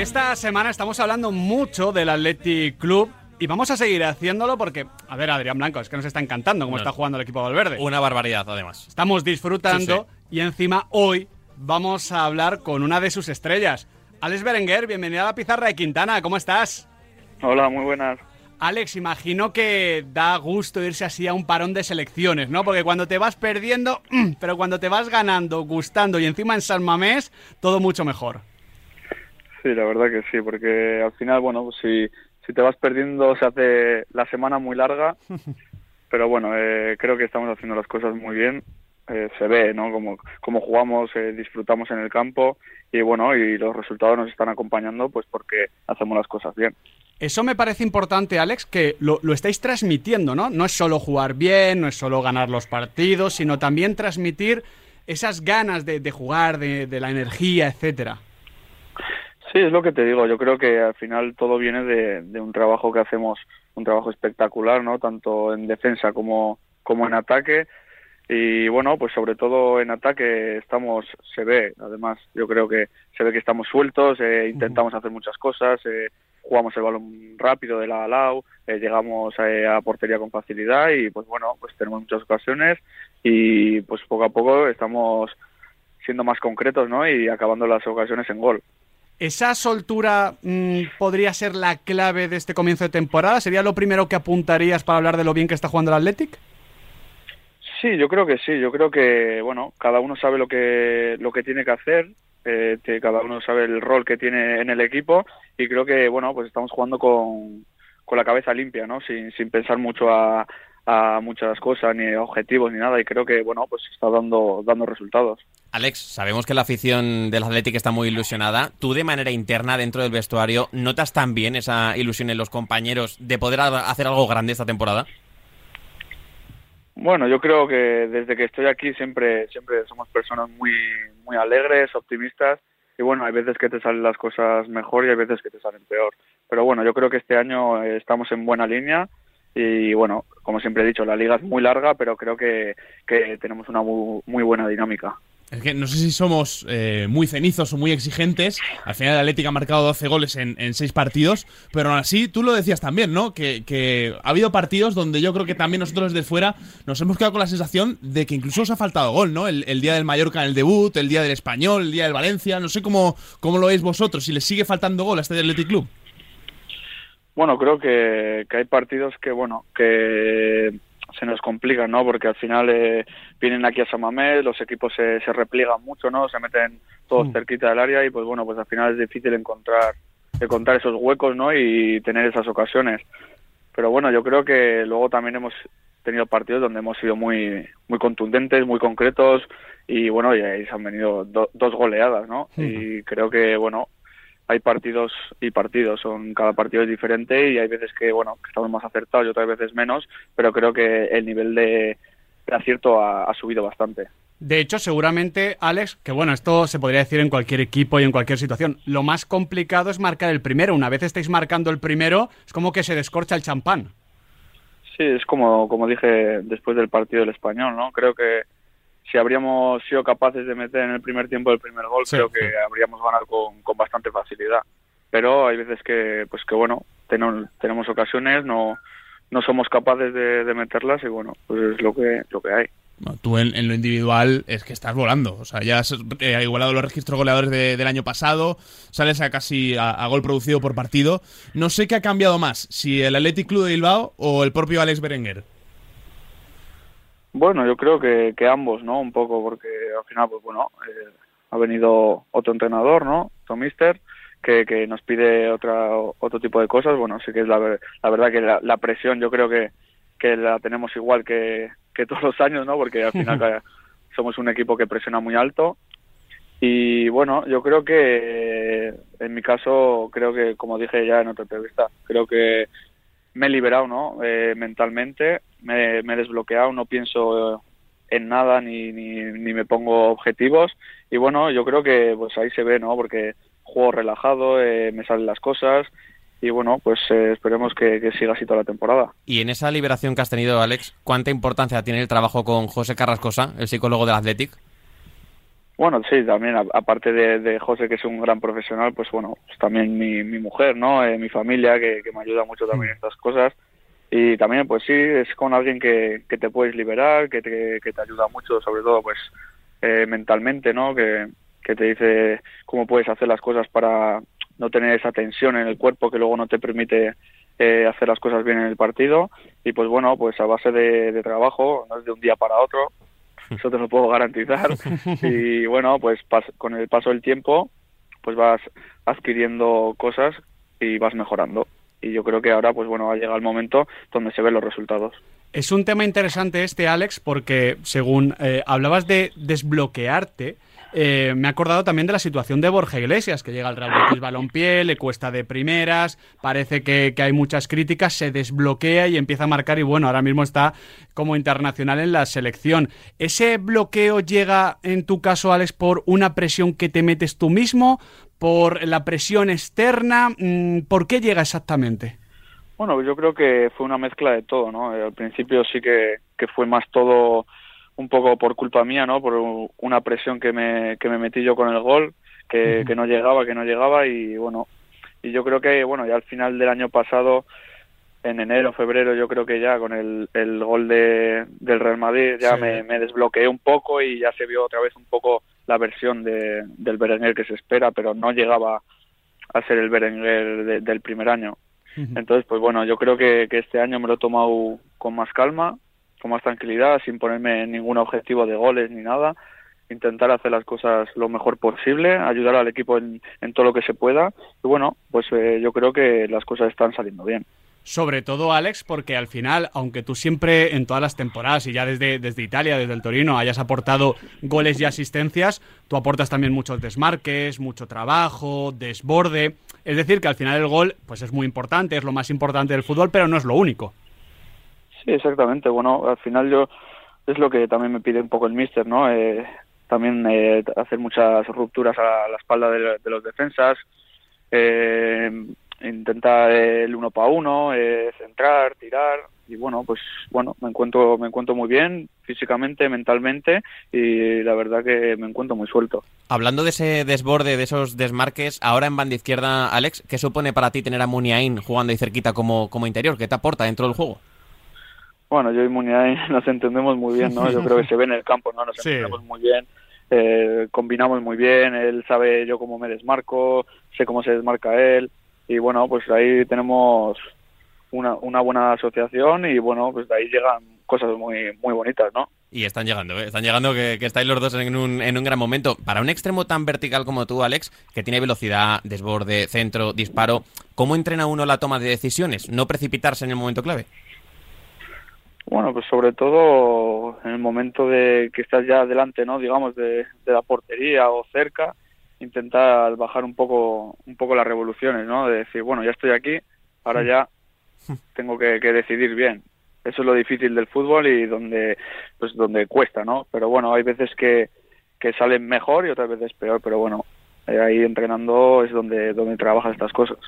Esta semana estamos hablando mucho del Athletic Club y vamos a seguir haciéndolo porque, a ver, Adrián Blanco, es que nos está encantando cómo No. está jugando el equipo Valverde. Una barbaridad, además. Estamos disfrutando y encima hoy vamos a hablar con una de sus estrellas. Alex Berenguer, bienvenido a la pizarra de Quintana, ¿cómo estás? Hola, muy buenas. Alex, imagino que da gusto irse así a un parón de selecciones, ¿no? Porque cuando te vas perdiendo, pero cuando te vas ganando, gustando y encima en San Mamés, todo mucho mejor. Sí, la verdad que sí, porque al final, bueno, pues si, si te vas perdiendo se hace la semana muy larga, pero bueno, eh, creo que estamos haciendo las cosas muy bien. Eh, se ve, ¿no? Como, como jugamos, eh, disfrutamos en el campo y bueno, y los resultados nos están acompañando pues porque hacemos las cosas bien. Eso me parece importante, Alex, que lo, lo estáis transmitiendo, ¿no? No es solo jugar bien, no es solo ganar los partidos, sino también transmitir esas ganas de, de jugar, de, de la energía, etcétera. Sí, es lo que te digo. Yo creo que al final todo viene de, de un trabajo que hacemos, un trabajo espectacular, ¿no? Tanto en defensa como, como en ataque. Y bueno, pues sobre todo en ataque estamos, se ve, además, yo creo que se ve que estamos sueltos, eh, intentamos hacer muchas cosas, eh, jugamos el balón rápido de lado a lado, eh, llegamos eh, a portería con facilidad y pues bueno, pues tenemos muchas ocasiones y pues poco a poco estamos siendo más concretos, ¿no? Y acabando las ocasiones en gol. ¿Esa soltura mm, podría ser la clave de este comienzo de temporada? ¿Sería lo primero que apuntarías para hablar de lo bien que está jugando el Athletic? Sí, yo creo que sí. Yo creo que bueno, cada uno sabe lo que lo que tiene que hacer, eh, que cada uno sabe el rol que tiene en el equipo y creo que bueno, pues estamos jugando con, con la cabeza limpia, ¿no? Sin, sin pensar mucho a, a muchas cosas ni objetivos ni nada y creo que bueno, pues está dando dando resultados. Alex, sabemos que la afición del Athletic está muy ilusionada. ¿Tú de manera interna dentro del vestuario notas también esa ilusión en los compañeros de poder ha- hacer algo grande esta temporada? Bueno, yo creo que desde que estoy aquí siempre siempre somos personas muy muy alegres, optimistas y bueno, hay veces que te salen las cosas mejor y hay veces que te salen peor. Pero bueno, yo creo que este año estamos en buena línea y bueno, como siempre he dicho, la liga es muy larga, pero creo que, que tenemos una muy, muy buena dinámica. Es que no sé si somos eh, muy cenizos o muy exigentes. Al final el Atlético ha marcado 12 goles en, en 6 partidos. Pero aún así, tú lo decías también, ¿no? Que, que ha habido partidos donde yo creo que también nosotros desde fuera nos hemos quedado con la sensación de que incluso os ha faltado gol, ¿no? El, el día del Mallorca en el debut, el día del Español, el día del Valencia. No sé cómo, cómo lo veis vosotros, si les sigue faltando gol a este Athletic Club. Bueno, creo que, que hay partidos que, bueno, que se nos complican, ¿no? Porque al final eh, vienen aquí a San Mamés, los equipos se, se repliegan mucho, ¿no? Se meten todos Mm. cerquita del área y, pues bueno, pues al final es difícil encontrar, encontrar esos huecos, ¿no? Y tener esas ocasiones. Pero bueno, yo creo que luego también hemos tenido partidos donde hemos sido muy, muy contundentes, muy concretos y, bueno, y ahí se han venido do- dos goleadas, ¿no? Y creo que, bueno, hay partidos y partidos, son cada partido es diferente y hay veces que bueno que estamos más acertados y otras veces menos, pero creo que el nivel de, de acierto ha, ha subido bastante. De hecho, seguramente, Alex, que bueno, esto se podría decir en cualquier equipo y en cualquier situación, lo más complicado es marcar el primero. Una vez estáis marcando el primero, es como que se descorcha el champán. Sí, es como como dije después del partido del español, ¿no? Creo que si habríamos sido capaces de meter en el primer tiempo el primer gol, Sí, creo que habríamos ganado con, con bastante facilidad. Pero hay veces que pues que bueno tenemos, tenemos ocasiones, no no somos capaces de, de meterlas y bueno pues es lo que lo que hay. Bueno, tú en, en lo individual es que estás volando. O sea, ya has eh, igualado los registros goleadores de- del año pasado, sales a casi a, a gol producido por partido. No sé qué ha cambiado más, si el Athletic Club de Bilbao o el propio Alex Berenguer. Bueno, yo creo que, que ambos, ¿no? Un poco, porque al final, pues bueno, eh, ha venido otro entrenador, ¿no? Otro mister, que, que nos pide otra, otro tipo de cosas. Bueno, sí que es la, la verdad que la, la presión yo creo que, que la tenemos igual que, que todos los años, ¿no? Porque al final somos un equipo que presiona muy alto. Y bueno, yo creo que en mi caso, creo que, como dije ya en otra entrevista, creo que me he liberado, ¿no? Eh, mentalmente, me, he desbloqueado, no pienso eh, en nada ni, ni, ni me pongo objetivos. Y bueno, yo creo que pues ahí se ve, ¿no? Porque juego relajado, eh, me salen las cosas y bueno, pues eh, esperemos que, que siga así toda la temporada. Y en esa liberación que has tenido, Alex, ¿cuánta importancia tiene el trabajo con José Carrascosa, el psicólogo del Athletic? Bueno, sí, también, aparte de, José, que es un gran profesional, pues bueno, pues también mi, mi mujer, ¿no? Eh, mi familia, que, me ayuda mucho también en estas cosas. Y también, pues sí, es con alguien que, que te puedes liberar, que te, que te ayuda mucho, sobre todo, pues eh, mentalmente, ¿no? Que, que te dice cómo puedes hacer las cosas para no tener esa tensión en el cuerpo que luego no te permite eh, hacer las cosas bien en el partido. Y pues bueno, pues a base de, de trabajo, no es de un día para otro, eso te lo puedo garantizar. Y bueno, pues con el paso del tiempo, pues vas adquiriendo cosas y vas mejorando. Y yo creo que ahora, pues bueno, ha llegado el momento donde se ven los resultados. Es un tema interesante este, Alex, porque según eh, hablabas de desbloquearte, eh, me he acordado también de la situación de Borja Iglesias, que llega al Real Betis Balompié, le cuesta de primeras, parece que, hay muchas críticas, se desbloquea y empieza a marcar y bueno, ahora mismo está como internacional en la selección. ¿Ese bloqueo llega en tu caso, Alex, por una presión que te metes tú mismo, por la presión externa? Mm, ¿Por qué llega exactamente? Bueno, yo creo que fue una mezcla de todo, ¿no? Al principio sí que fue más todo un poco por culpa mía, ¿no? Por una presión que me, que me metí yo con el gol, que, que no llegaba, que no llegaba y bueno, y yo creo que, bueno, ya al final del año pasado, en enero, febrero, yo creo que ya con el, el gol de, del Real Madrid ya me, me, desbloqueé un poco y ya se vio otra vez un poco la versión de, del Berenguer que se espera, pero no llegaba a ser el Berenguer del primer año. Entonces, pues bueno, yo creo que, que este año me lo he tomado con más calma, con más tranquilidad, sin ponerme ningún objetivo de goles ni nada, intentar hacer las cosas lo mejor posible, ayudar al equipo en, todo lo que se pueda y bueno, pues eh, yo creo que las cosas están saliendo bien. Sobre todo, Alex, porque al final, aunque tú siempre en todas las temporadas y ya desde, desde Italia, desde el Torino, hayas aportado goles y asistencias, tú aportas también muchos desmarques, mucho trabajo, desborde. Es decir, que al final el gol pues es muy importante, es lo más importante del fútbol, pero no es lo único. Sí, exactamente. Bueno, al final yo es lo que también me pide un poco el míster, ¿no? Eh, también eh, hacer muchas rupturas a la espalda de, los defensas, eh, intentar el uno para uno, eh, centrar, tirar y bueno, pues bueno, me encuentro me encuentro muy bien físicamente, mentalmente y la verdad que me encuentro muy suelto. Hablando de ese desborde, de esos desmarques, ahora en banda izquierda, Alex, ¿qué supone para ti tener a Muniain jugando ahí cerquita como, como interior? ¿Qué te aporta dentro del juego? Bueno, yo y Muniain nos entendemos muy bien, ¿no? Yo creo que se ve en el campo, ¿no? Nos entendemos muy bien, eh, combinamos muy bien, él sabe yo cómo me desmarco, sé cómo se desmarca él, y bueno, pues ahí tenemos una, una buena asociación y bueno, pues de ahí llegan cosas muy, muy bonitas, ¿no? Y están llegando, ¿eh? están llegando que, que, estáis los dos en un, en un gran momento. Para un extremo tan vertical como tú, Alex, que tiene velocidad, desborde, centro, disparo, ¿cómo entrena uno la toma de decisiones? No precipitarse en el momento clave. Bueno, pues sobre todo en el momento de que estás ya delante, ¿no? Digamos, de, la portería o cerca, intentar bajar un poco, un poco las revoluciones, ¿no? De decir, bueno, ya estoy aquí, ahora ya tengo que, decidir bien. Eso es lo difícil del fútbol y donde, pues donde cuesta, ¿no? Pero bueno, hay veces que, que salen mejor y otras veces peor, pero bueno, ahí entrenando es donde, donde trabajas estas cosas.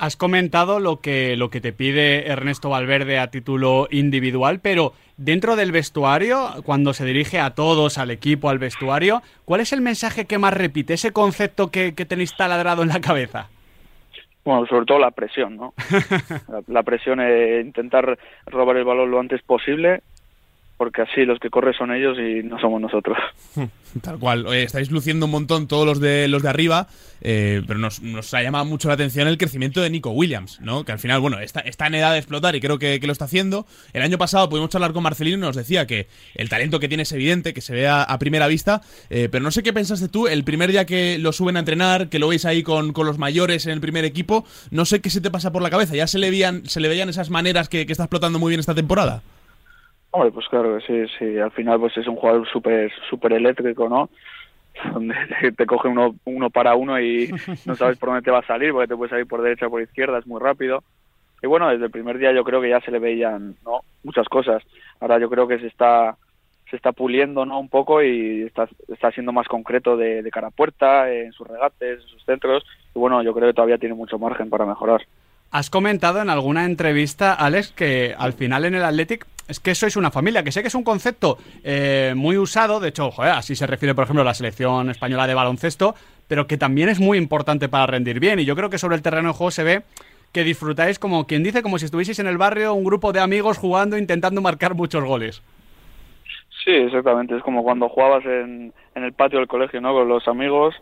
Has comentado lo que, lo que te pide Ernesto Valverde a título individual, pero dentro del vestuario, cuando se dirige a todos, al equipo, al vestuario, ¿cuál es el mensaje que más repite? Ese concepto que, que tenéis taladrado en la cabeza. Bueno, sobre todo la presión, ¿no? la, presión es intentar robar el balón lo antes posible porque así los que corren son ellos y no somos nosotros. Tal cual. estáis luciendo un montón todos los de los de arriba, eh, pero nos, nos, ha llamado mucho la atención el crecimiento de Nico Williams, ¿no? Que al final, bueno, está, está en edad de explotar y creo que, lo está haciendo. El año pasado pudimos charlar con Marcelino y nos decía que el talento que tiene es evidente, que se ve a, primera vista, eh, pero no sé qué pensaste tú el primer día que lo suben a entrenar, que lo veis ahí con, con, los mayores en el primer equipo, no sé qué se te pasa por la cabeza. ¿Ya se le veían, se le veían esas maneras que, que está explotando muy bien esta temporada? Hombre, pues claro que sí, sí. Al final pues es un jugador súper súper eléctrico, ¿no? Donde te, coge uno, uno para uno y no sabes por dónde te va a salir, porque te puede salir por derecha o por izquierda, es muy rápido. Y bueno, desde el primer día yo creo que ya se le veían ¿no? muchas cosas. Ahora yo creo que se está se está puliendo ¿no? un poco y está, está siendo más concreto de, de cara a puerta, en sus regates, en sus centros. Y bueno, yo creo que todavía tiene mucho margen para mejorar. Has comentado en alguna entrevista, Alex, que al final en el Athletic es que sois una familia, que sé que es un concepto eh, muy usado, de hecho, así se refiere, por ejemplo, a la selección española de baloncesto, pero que también es muy importante para rendir bien. Y yo creo que sobre el terreno de juego se ve que disfrutáis como quien dice, como si estuvieseis en el barrio, un grupo de amigos jugando, intentando marcar muchos goles. Sí, exactamente. Es como cuando jugabas en, en el patio del colegio, ¿no? Con los amigos.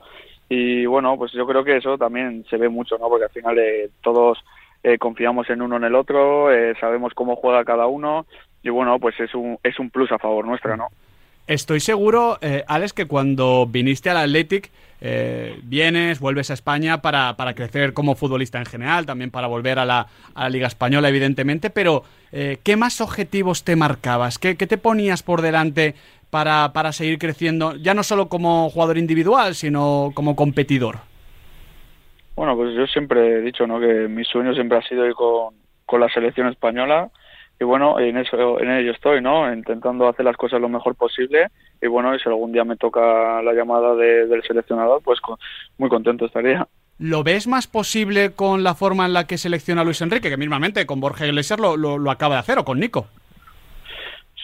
Y bueno, pues yo creo que eso también se ve mucho, ¿no? Porque al final eh, todos eh, confiamos en uno en el otro, eh, sabemos cómo juega cada uno. Y bueno, pues es un, es un plus a favor nuestra, ¿no? Estoy seguro, eh, Alex, que cuando viniste al Athletic, eh, vienes, vuelves a España para, para, crecer como futbolista en general, también para volver a la, a la Liga Española, evidentemente, pero eh, ¿qué más objetivos te marcabas? ¿Qué, qué te ponías por delante para, para, seguir creciendo, ya no solo como jugador individual, sino como competidor? Bueno, pues yo siempre he dicho ¿no? que mi sueño siempre ha sido ir con, con la selección española y bueno, en eso en ello estoy, ¿no? Intentando hacer las cosas lo mejor posible y bueno, y si algún día me toca la llamada de, del seleccionador, pues con, muy contento estaría. ¿Lo ves más posible con la forma en la que selecciona Luis Enrique, que mismamente con Borja Iglesias lo, lo, lo acaba de hacer, o con Nico?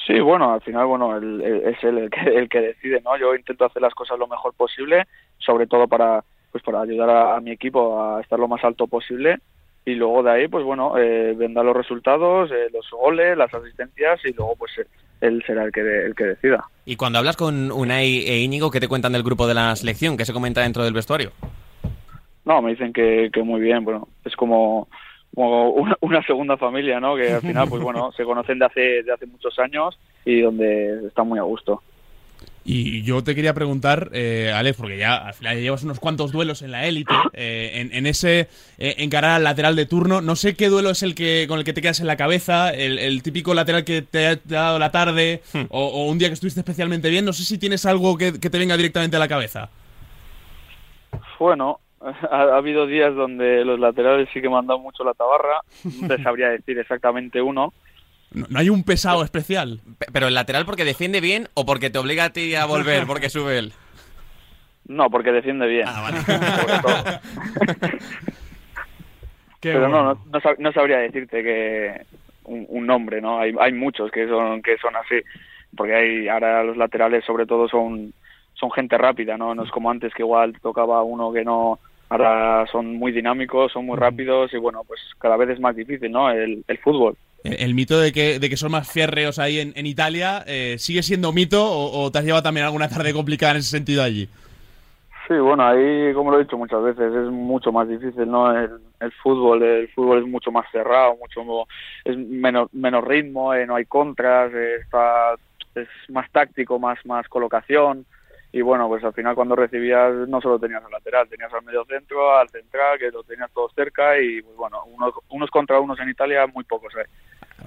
Sí, bueno, al final, bueno, el, el, es él el que, el que decide, ¿no? Yo intento hacer las cosas lo mejor posible, sobre todo para, pues para ayudar a, a mi equipo a estar lo más alto posible y luego de ahí pues bueno eh, vendrán los resultados eh, los goles las asistencias y luego pues él será el que de, el que decida. Y cuando hablas con Unai e Íñigo qué te cuentan del grupo de la selección qué se comenta dentro del vestuario no me dicen que, que muy bien bueno es como como una, una, segunda familia no que al final pues bueno se conocen de hace de hace muchos años y donde están muy a gusto y yo te quería preguntar, eh, Alex, porque ya al final llevas unos cuantos duelos en la élite, eh, en, en, ese eh, encarar al lateral de turno, no sé qué duelo es el que con el que te quedas en la cabeza, el, el típico lateral que te ha dado la tarde hmm. o, o, un día que estuviste especialmente bien, no sé si tienes algo que, que te venga directamente a la cabeza. Bueno, ha, ha, habido días donde los laterales sí que me han dado mucho la tabarra, no te sabría decir exactamente uno, no, no, hay un pesado especial. Pero el lateral porque defiende bien o porque te obliga a ti a volver porque sube él. No, porque defiende bien. Ah, vale. Pero bueno. no, no, no, sabría decirte que un, un, nombre, ¿no? Hay, hay muchos que son que son así, porque hay ahora los laterales sobre todo son son gente rápida, ¿no? No es como antes que igual tocaba uno que no ahora son muy dinámicos, son muy rápidos y bueno, pues cada vez es más difícil, ¿no? El, el fútbol. El, mito de que, de que son más férreos ahí en, en Italia, eh, ¿sigue siendo mito o, o, te has llevado también alguna tarde complicada en ese sentido allí? Sí, bueno, ahí, como lo he dicho muchas veces, es mucho más difícil, ¿no? El, el fútbol, el fútbol es mucho más cerrado, mucho es menos, menos ritmo, eh, no hay contras, eh, está, es más táctico, más, más colocación y bueno, pues al final cuando recibías no solo tenías al lateral, tenías al medio centro, al central, que lo tenías todos cerca y pues bueno, unos, unos contra unos en Italia muy pocos hay.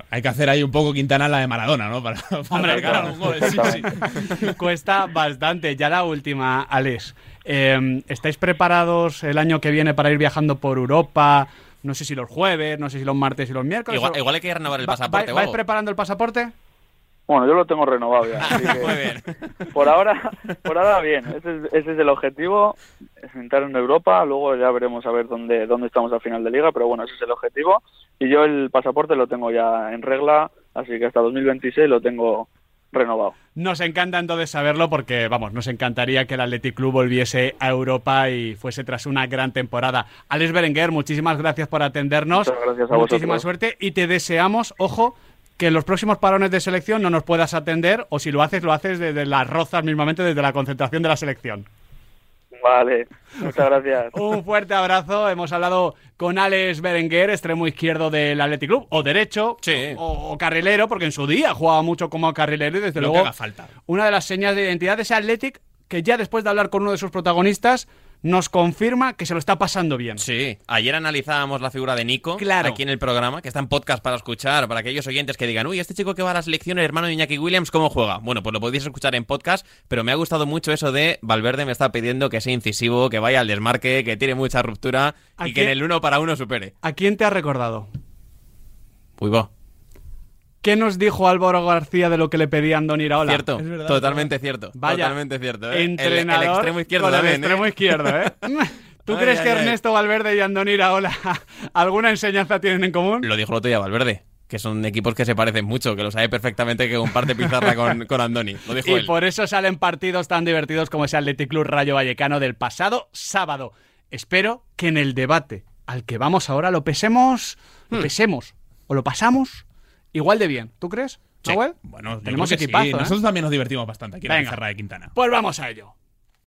Hay que hacer ahí un poco Quintana la de Maradona, ¿no? Para, para Hombre, claro, un gol. Sí, sí. Cuesta bastante. Ya la última, Alex. Eh, ¿Estáis preparados el año que viene para ir viajando por Europa? No sé si los jueves, no sé si los martes y los miércoles. Igual, igual hay que renovar el pasaporte. ¿Vais preparando el pasaporte? Bueno, yo lo tengo renovado ya. Así que Muy bien. Por ahora, por ahora bien. Ese es, ese es el objetivo, entrar en Europa. Luego ya veremos a ver dónde, dónde estamos al final de liga. Pero bueno, ese es el objetivo. Y yo el pasaporte lo tengo ya en regla, así que hasta 2026 lo tengo renovado. Nos encanta entonces saberlo porque, vamos, nos encantaría que el Athletic Club volviese a Europa y fuese tras una gran temporada. Alex Berenguer, muchísimas gracias por atendernos. Muchas gracias a Muchísima vosotros. suerte y te deseamos, ojo, que en los próximos parones de selección no nos puedas atender o si lo haces, lo haces desde las rozas mismamente, desde la concentración de la selección. Vale, muchas gracias. Un fuerte abrazo. Hemos hablado con Alex Berenguer, extremo izquierdo del Athletic Club, o derecho, sí. o, o, carrilero, porque en su día jugaba mucho como carrilero y desde Lo luego que haga falta. una de las señas de identidad de ese Athletic que ya después de hablar con uno de sus protagonistas nos confirma que se lo está pasando bien. Sí, ayer analizábamos la figura de Nico claro. aquí en el programa, que está en podcast para escuchar, para aquellos oyentes que digan, uy, este chico que va a la selección, el hermano de Iñaki Williams, ¿cómo juega? Bueno, pues lo podéis escuchar en podcast, pero me ha gustado mucho eso de Valverde me está pidiendo que sea incisivo, que vaya al desmarque, que tire mucha ruptura y que en el uno para uno supere. ¿A quién te ha recordado? Uy, va. ¿Qué nos dijo Álvaro García de lo que le pedía Andón Iraola? Cierto, verdad, totalmente cierto. Vaya, totalmente cierto. ¿eh? Entrenador el, el, extremo izquierdo con el también, extremo ¿eh? izquierdo, ¿eh? ¿Tú Ay, crees ay, que ay. Ernesto Valverde y Andón Iraola alguna enseñanza tienen en común? Lo dijo el otro día Valverde. que son equipos que se parecen mucho, que lo sabe perfectamente que comparte pizarra con, con Andoni. Lo dijo Y él. por eso salen partidos tan divertidos como ese Athletic Club Rayo Vallecano del pasado sábado. Espero que en el debate al que vamos ahora lo pesemos, lo pesemos o lo pasamos igual de bien. ¿Tú crees? Sí. Bueno, tenemos que sí. equipazo. ¿eh? Nosotros también nos divertimos bastante aquí en la Venga. pizarra de Quintana. Pues vamos a ello.